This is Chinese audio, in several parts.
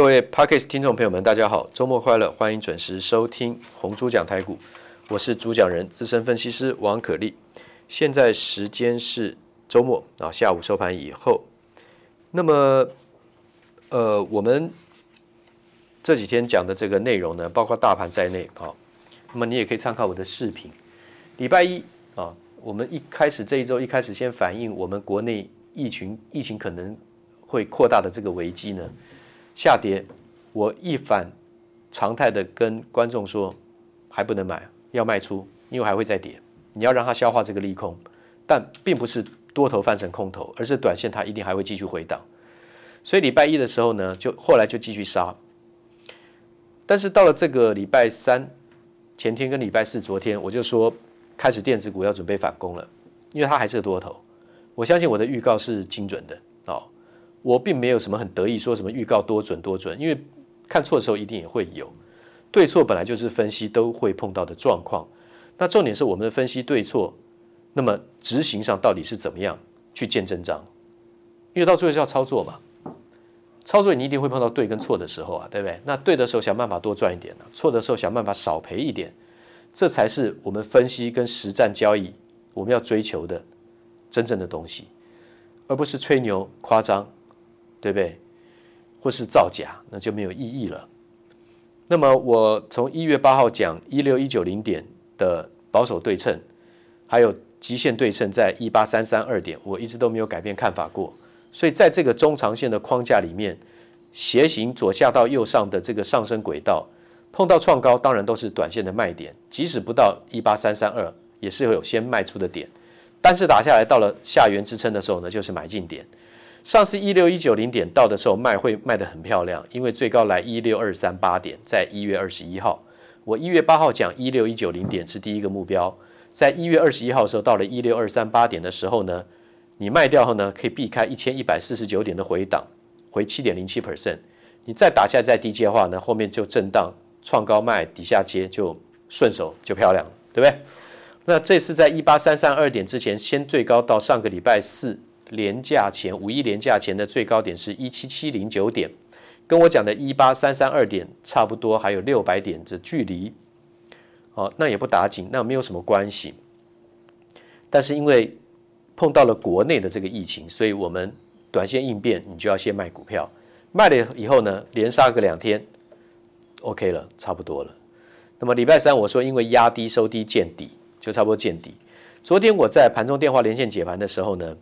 各位 parkas 听众朋友们，大家好，周末快乐，欢迎准时收听红猪讲台股，我是主讲人资深分析师王可立。现在时间是周末啊，下午收盘以后。那么，呃，我们这几天讲的这个内容呢，包括大盘在内啊。那么你也可以参考我的视频。礼拜一啊，我们一开始这一周一开始先反映我们国内疫情疫情可能会扩大的这个危机呢，下跌。我一反常态的跟观众说，还不能买，要卖出，因为还会再跌。你要让它消化这个利空，但并不是多头翻成空头，而是短线它一定还会继续回档。所以礼拜一的时候呢，就后来就继续杀。但是到了这个礼拜三。前天跟礼拜四，昨天我就说开始电子股要准备反攻了，因为它还是多头。我相信我的预告是精准的哦，我并没有什么很得意说什么预告多准多准，因为看错的时候一定也会有，对错本来就是分析都会碰到的状况。那重点是我们的分析对错，那么执行上到底是怎么样去见真章？因为到最后是要操作嘛。操作你一定会碰到对跟错的时候啊，对不对？那对的时候想办法多赚一点，错的时候想办法少赔一点，这才是我们分析跟实战交易我们要追求的真正的东西，而不是吹牛夸张，对不对？或是造假，那就没有意义了。那么我从一月八号讲一六一九零点的保守对称，还有极限对称在一八三三二点，我一直都没有改变看法过。所以在这个中长线的框架里面，斜行左下到右上的这个上升轨道，碰到创高当然都是短线的卖点，即使不到一八三三二，也是会有先卖出的点。但是打下来到了下缘支撑的时候呢，就是买进点。上次一六一九零点到的时候卖会卖得很漂亮，因为最高来一六二三八点，在一月二十一号，我一月八号讲一六一九零点是第一个目标，在一月二十一号的时候到了一六二三八点的时候呢。你卖掉后呢，可以避开一千一百四十九点的回档，回七点零七 percent。你再打下再低接的话呢，后面就震荡创高卖，底下接就顺手就漂亮，对不对？那这次在一八三三二点之前，先最高到上个礼拜四连假前五一连假前的最高点是一七七零九点，跟我讲的一八三三二点差不多，还有六百点的距离。哦，那也不打紧，那没有什么关系。但是因为碰到了国内的这个疫情，所以我们短线应变，你就要先卖股票，卖了以后呢，连杀个两天，OK 了，差不多了。那么礼拜三我说，因为压低收低见底，就差不多见底。昨天我在盘中电话连线解盘的时候呢，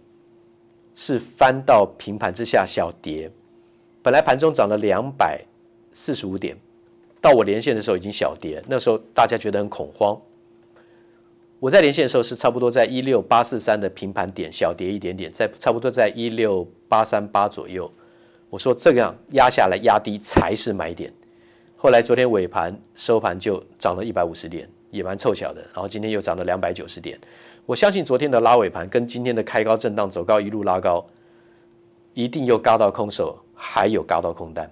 是翻到平盘之下小跌，本来盘中涨了两百四十五点，到我连线的时候已经小跌，那时候大家觉得很恐慌。我在连线的时候是差不多在一六八四三的平盘点小跌一点点，在差不多在一六八三八左右。我说这样压下来压低才是买点。后来昨天尾盘收盘就涨了一百五十点，也蛮凑巧的。然后今天又涨了两百九十点。我相信昨天的拉尾盘跟今天的开高震荡走高一路拉高，一定又嘎到空手，还有嘎到空单，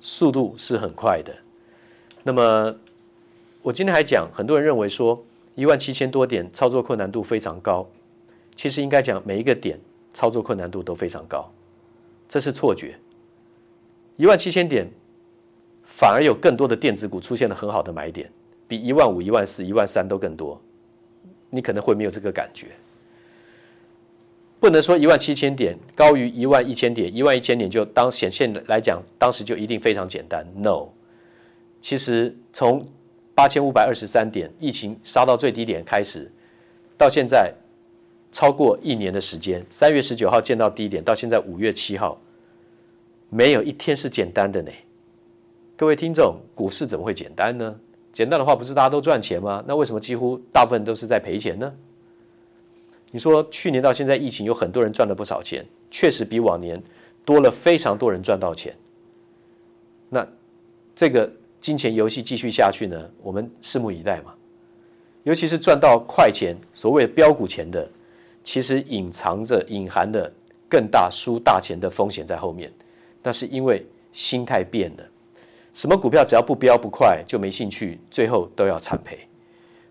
速度是很快的。那么我今天还讲，很多人认为说。一万七千多点，操作困难度非常高。其实应该讲，每一个点操作困难度都非常高，这是错觉。一万七千点，反而有更多的电子股出现了很好的买点，比一万五、一万四、一万三都更多。你可能会没有这个感觉。不能说一万七千点高于一万一千点，一万一千点就当显现来讲，当时就一定非常简单。No，其实从八千五百二十三点，疫情杀到最低点开始，到现在超过一年的时间。三月十九号见到低点，到现在五月七号，没有一天是简单的呢。各位听众，股市怎么会简单呢？简单的话，不是大家都赚钱吗？那为什么几乎大部分都是在赔钱呢？你说去年到现在疫情有很多人赚了不少钱，确实比往年多了非常多人赚到钱。那这个。金钱游戏继续下去呢，我们拭目以待嘛。尤其是赚到快钱，所谓的飙股钱的，其实隐藏着、隐含的更大输大钱的风险在后面。那是因为心态变了，什么股票只要不飙不快就没兴趣，最后都要惨赔。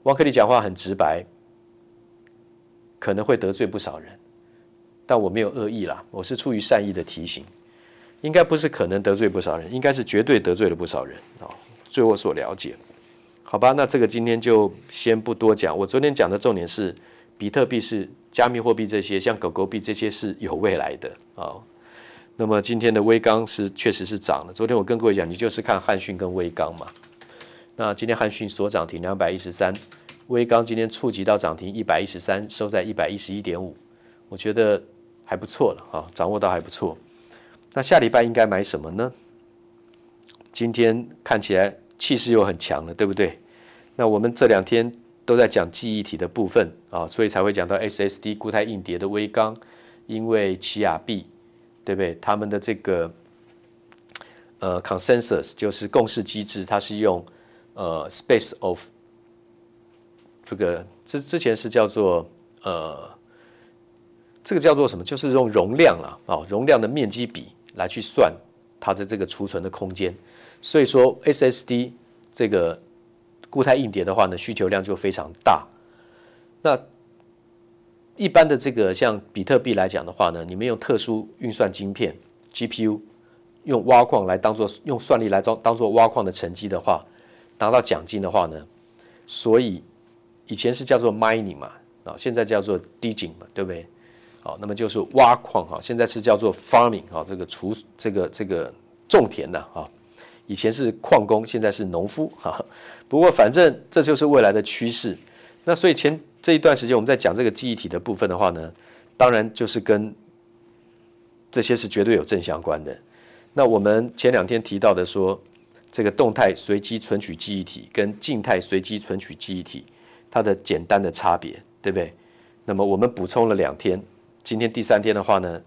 汪克利讲话很直白，可能会得罪不少人，但我没有恶意啦，我是出于善意的提醒。应该不是可能得罪不少人，应该是绝对得罪了不少人啊。据我所了解，好吧，那这个今天就先不多讲。我昨天讲的重点是，比特币是加密货币，这些像狗狗币这些是有未来的啊。那么今天的威刚是确实是涨了。昨天我跟各位讲，你就是看汉讯跟威刚嘛。那今天汉讯所涨停两百一十三，威刚今天触及到涨停一百一十三，收在一百一十一点五，我觉得还不错了啊，掌握到还不错。那下礼拜应该买什么呢？今天看起来气势又很强了，对不对？那我们这两天都在讲记忆体的部分啊，所以才会讲到 SSD 固态硬碟的威刚，因为奇亚币。对不对？他们的这个呃 consensus 就是共识机制，它是用呃 space of 这个之之前是叫做呃这个叫做什么？就是用容量了啊、容量的面积比来去算它的这个储存的空间。所以说 SSD 这个固态硬碟的话呢，需求量就非常大。那一般的这个像比特币来讲的话呢，你们用特殊运算晶片 GPU，用挖矿来当做用算力来当当做挖矿的成绩的话，拿到奖金的话呢，所以以前是叫做 mining 嘛，啊，现在叫做 digging 嘛，对不对？好，那么就是挖矿哈，现在是叫做 farming 哈，这个除这个这个种田的啊，以前是矿工，现在是农夫哈。不过反正这就是未来的趋势，那所以前。这一段时间我们在讲这个记忆体的部分的话呢，当然就是跟这些是绝对有正相关的。那我们前两天提到的说，这个动态随机存取记忆体跟静态随机存取记忆体，它的简单的差别，对不对？那么我们补充了两天，今天第三天的话呢，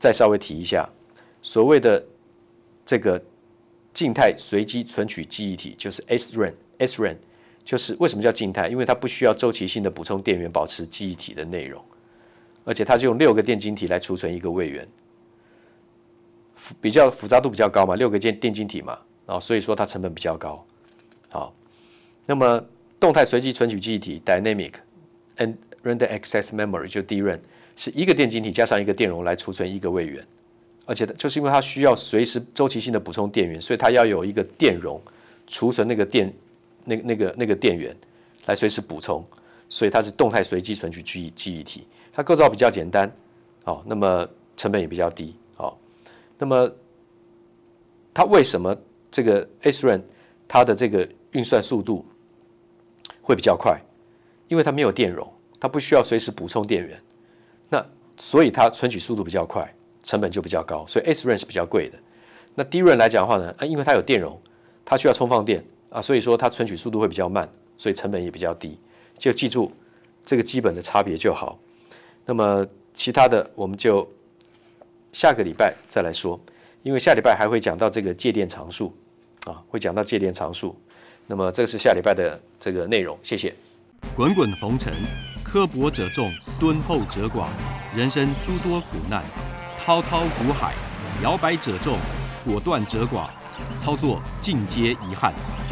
再稍微提一下，所谓的这个静态随机存取记忆体，就是 SRAM，SRAM。就是为什么叫静态？因为它不需要周期性的补充电源，保持记忆体的内容，而且它是用六个电晶体来储存一个位元，比较复杂度比较高嘛，六个电电晶体嘛，啊，所以说它成本比较高。好，那么动态随机存取记忆体 （Dynamic and Random Access Memory） 就 DRAM 是一个电晶体加上一个电容来储存一个位元，而且就是因为它需要随时周期性的补充电源，所以它要有一个电容储存那个电。那那个那个电源来随时补充，所以它是动态随机存取记忆记忆体，它构造比较简单，哦，那么成本也比较低，哦，那么它为什么这个 SRAM 它的这个运算速度会比较快？因为它没有电容，它不需要随时补充电源，那所以它存取速度比较快，成本就比较高，所以 SRAM 是比较贵的。那 DRAM 来讲的话呢，啊，因为它有电容，它需要充放电。啊，所以说它存取速度会比较慢，所以成本也比较低。就记住这个基本的差别就好。那么其他的我们就下个礼拜再来说，因为下礼拜还会讲到这个介电常数啊，会讲到介电常数。那么这个是下礼拜的这个内容。谢谢。滚滚红尘，刻薄者众，敦厚者寡；人生诸多苦难，滔滔苦海，摇摆者众，果断者寡。操作尽皆遗憾。